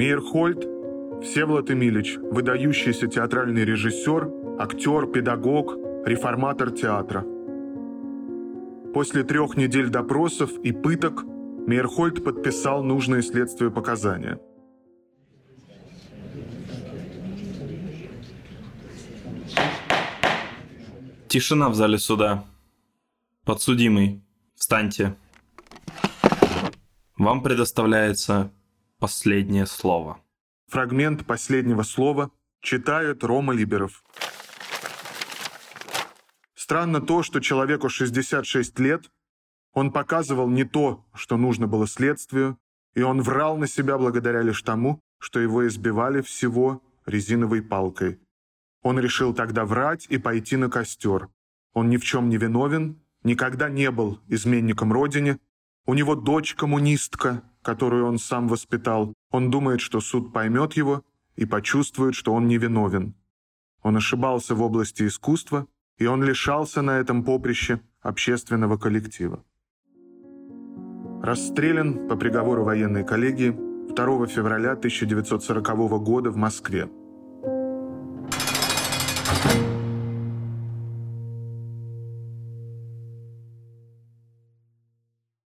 Мейерхольд Всеволод Эмилич, выдающийся театральный режиссер, актер, педагог, реформатор театра. После трех недель допросов и пыток Мейерхольд подписал нужные следствию показания. Тишина в зале суда. Подсудимый, встаньте. Вам предоставляется последнее слово. Фрагмент последнего слова читает Рома Либеров. Странно то, что человеку 66 лет, он показывал не то, что нужно было следствию, и он врал на себя благодаря лишь тому, что его избивали всего резиновой палкой. Он решил тогда врать и пойти на костер. Он ни в чем не виновен, никогда не был изменником родине. У него дочь коммунистка, которую он сам воспитал. Он думает, что суд поймет его и почувствует, что он невиновен. Он ошибался в области искусства, и он лишался на этом поприще общественного коллектива. Расстрелян по приговору военной коллегии 2 февраля 1940 года в Москве.